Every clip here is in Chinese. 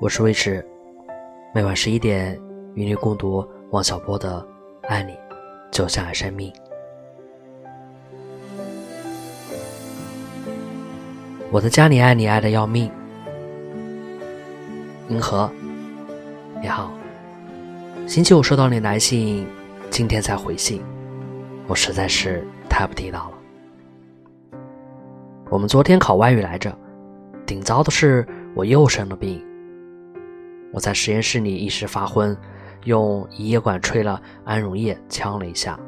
我是魏迟，每晚十一点与你共读王小波的《爱你就像爱生命》。我在家里爱你爱的要命。银河，你好，星期五收到你来信，今天才回信，我实在是太不地道了。我们昨天考外语来着，顶糟的是我又生了病。我在实验室里一时发昏，用移液管吹了安溶液呛了一下，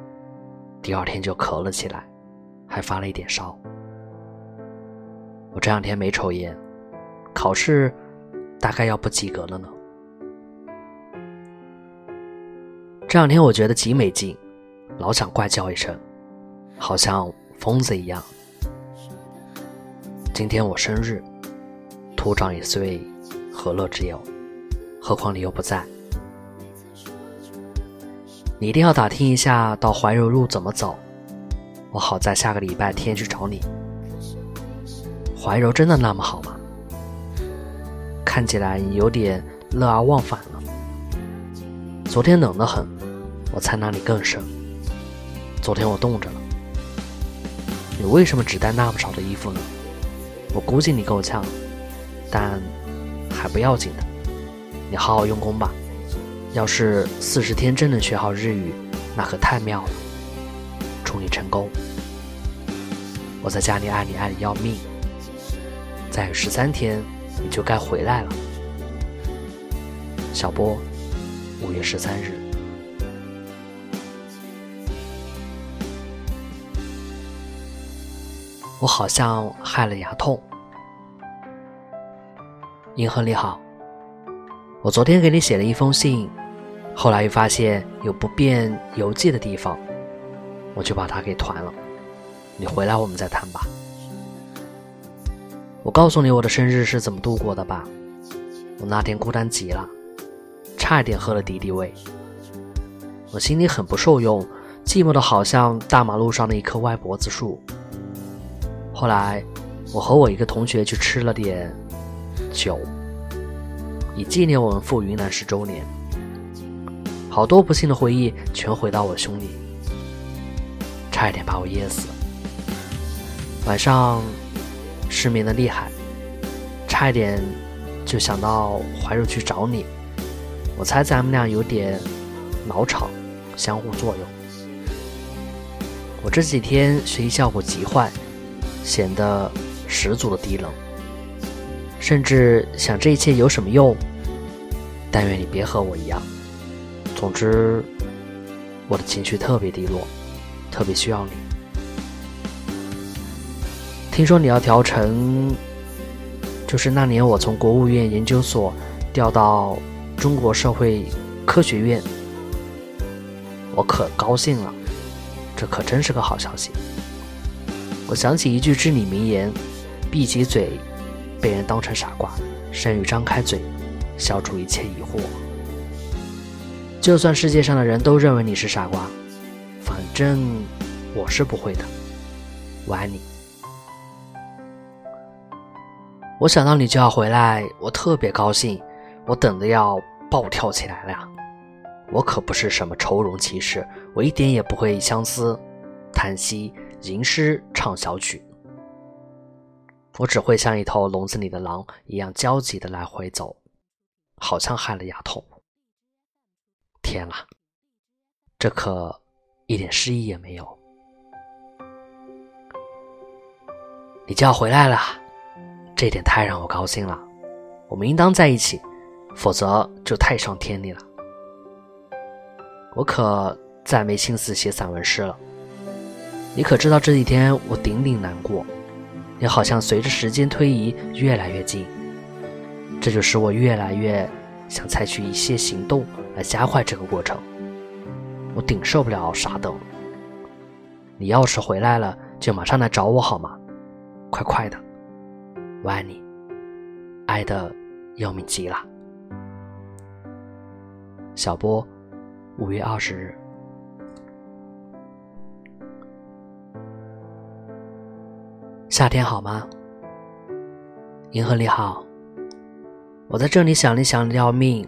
第二天就咳了起来，还发了一点烧。我这两天没抽烟，考试大概要不及格了呢。这两天我觉得极没劲，老想怪叫一声，好像疯子一样。今天我生日，徒长一岁，何乐之有？何况你又不在，你一定要打听一下到怀柔路怎么走，我好在下个礼拜天去找你。怀柔真的那么好吗？看起来有点乐而忘返了。昨天冷得很，我猜那里更深。昨天我冻着了。你为什么只带那么少的衣服呢？我估计你够呛，但还不要紧的。你好好用功吧，要是四十天真能学好日语，那可太妙了。祝你成功。我在家里爱你爱的要命，再有十三天你就该回来了。小波，五月十三日。我好像害了牙痛。银河你好。我昨天给你写了一封信，后来又发现有不便邮寄的地方，我就把它给团了。你回来我们再谈吧。我告诉你我的生日是怎么度过的吧。我那天孤单极了，差一点喝了敌敌畏。我心里很不受用，寂寞的好像大马路上的一棵歪脖子树。后来，我和我一个同学去吃了点酒。以纪念我们赴云南十周年，好多不幸的回忆全回到我胸里，差一点把我噎死。晚上失眠的厉害，差一点就想到怀柔去找你。我猜咱们俩有点脑吵，相互作用。我这几天学习效果极坏，显得十足的低冷。甚至想这一切有什么用？但愿你别和我一样。总之，我的情绪特别低落，特别需要你。听说你要调成，就是那年我从国务院研究所调到中国社会科学院，我可高兴了。这可真是个好消息。我想起一句至理名言：闭起嘴。被人当成傻瓜，善于张开嘴，消除一切疑惑。就算世界上的人都认为你是傻瓜，反正我是不会的。我爱你。我想到你就要回来，我特别高兴，我等的要暴跳起来了呀！我可不是什么愁容骑士，我一点也不会相思、叹息、吟诗、唱小曲。我只会像一头笼子里的狼一样焦急的来回走，好像害了牙痛。天啊，这可一点诗意也没有。你就要回来了，这点太让我高兴了。我们应当在一起，否则就太伤天理了。我可再没心思写散文诗了。你可知道这几天我顶顶难过。也好像随着时间推移越来越近，这就使我越来越想采取一些行动来加快这个过程。我顶受不了傻等。你要是回来了，就马上来找我好吗？快快的，我爱你，爱的要命极了。小波，五月二十日。夏天好吗？银河你好，我在这里想你想的要命，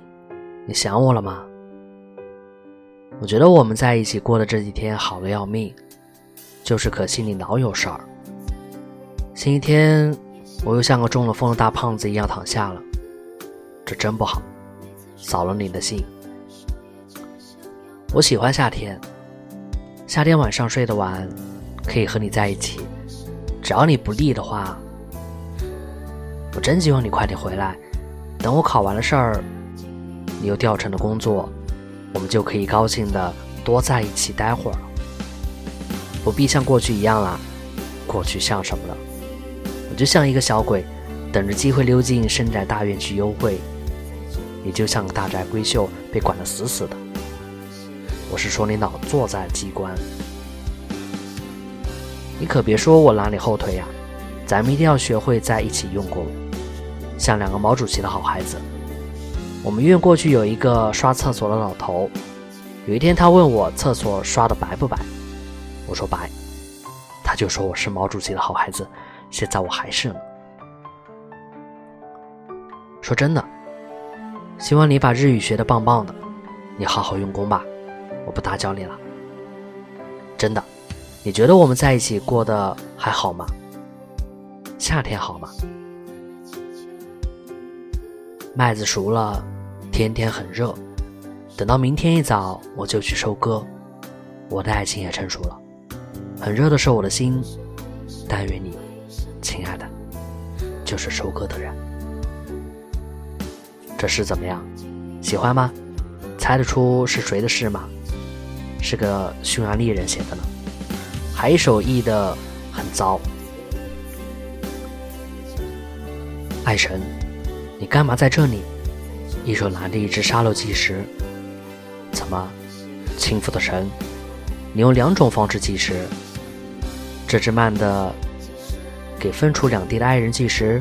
你想我了吗？我觉得我们在一起过的这几天好的要命，就是可惜你老有事儿。星期天我又像个中了风的大胖子一样躺下了，这真不好，扫了你的兴。我喜欢夏天，夏天晚上睡得晚，可以和你在一起，只要你不腻的话。我真希望你快点回来，等我考完了事儿，你又调成了工作，我们就可以高兴的多在一起待会儿了，不必像过去一样了。过去像什么了？我就像一个小鬼，等着机会溜进深宅大院去幽会；你就像个大宅闺秀，被管得死死的。我是说你老坐在机关，你可别说我拉你后腿呀！咱们一定要学会在一起用功。像两个毛主席的好孩子。我们院过去有一个刷厕所的老头，有一天他问我厕所刷的白不白，我说白，他就说我是毛主席的好孩子，现在我还是呢。说真的，希望你把日语学的棒棒的，你好好用功吧，我不打搅你了。真的，你觉得我们在一起过得还好吗？夏天好吗？麦子熟了，天天很热。等到明天一早，我就去收割。我的爱情也成熟了，很热的是我的心。但愿你，亲爱的，就是收割的人。这诗怎么样？喜欢吗？猜得出是谁的诗吗？是个匈牙利人写的呢，还手译的很糟。爱神。你干嘛在这里？一手拿着一只沙漏计时。怎么，轻浮的神？你用两种方式计时。这只慢的给分处两地的爱人计时，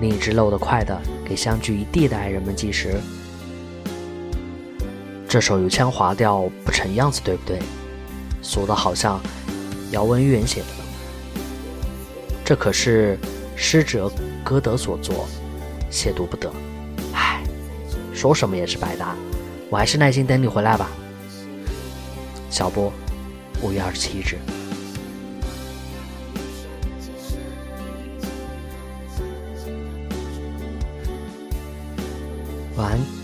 另一只漏的快的给相距一地的爱人们计时。这手有腔滑调不成样子，对不对？俗的好像姚文元写的。这可是诗者歌德所作。亵渎不得，唉，说什么也是白搭，我还是耐心等你回来吧。小波，五月二十七日，晚安。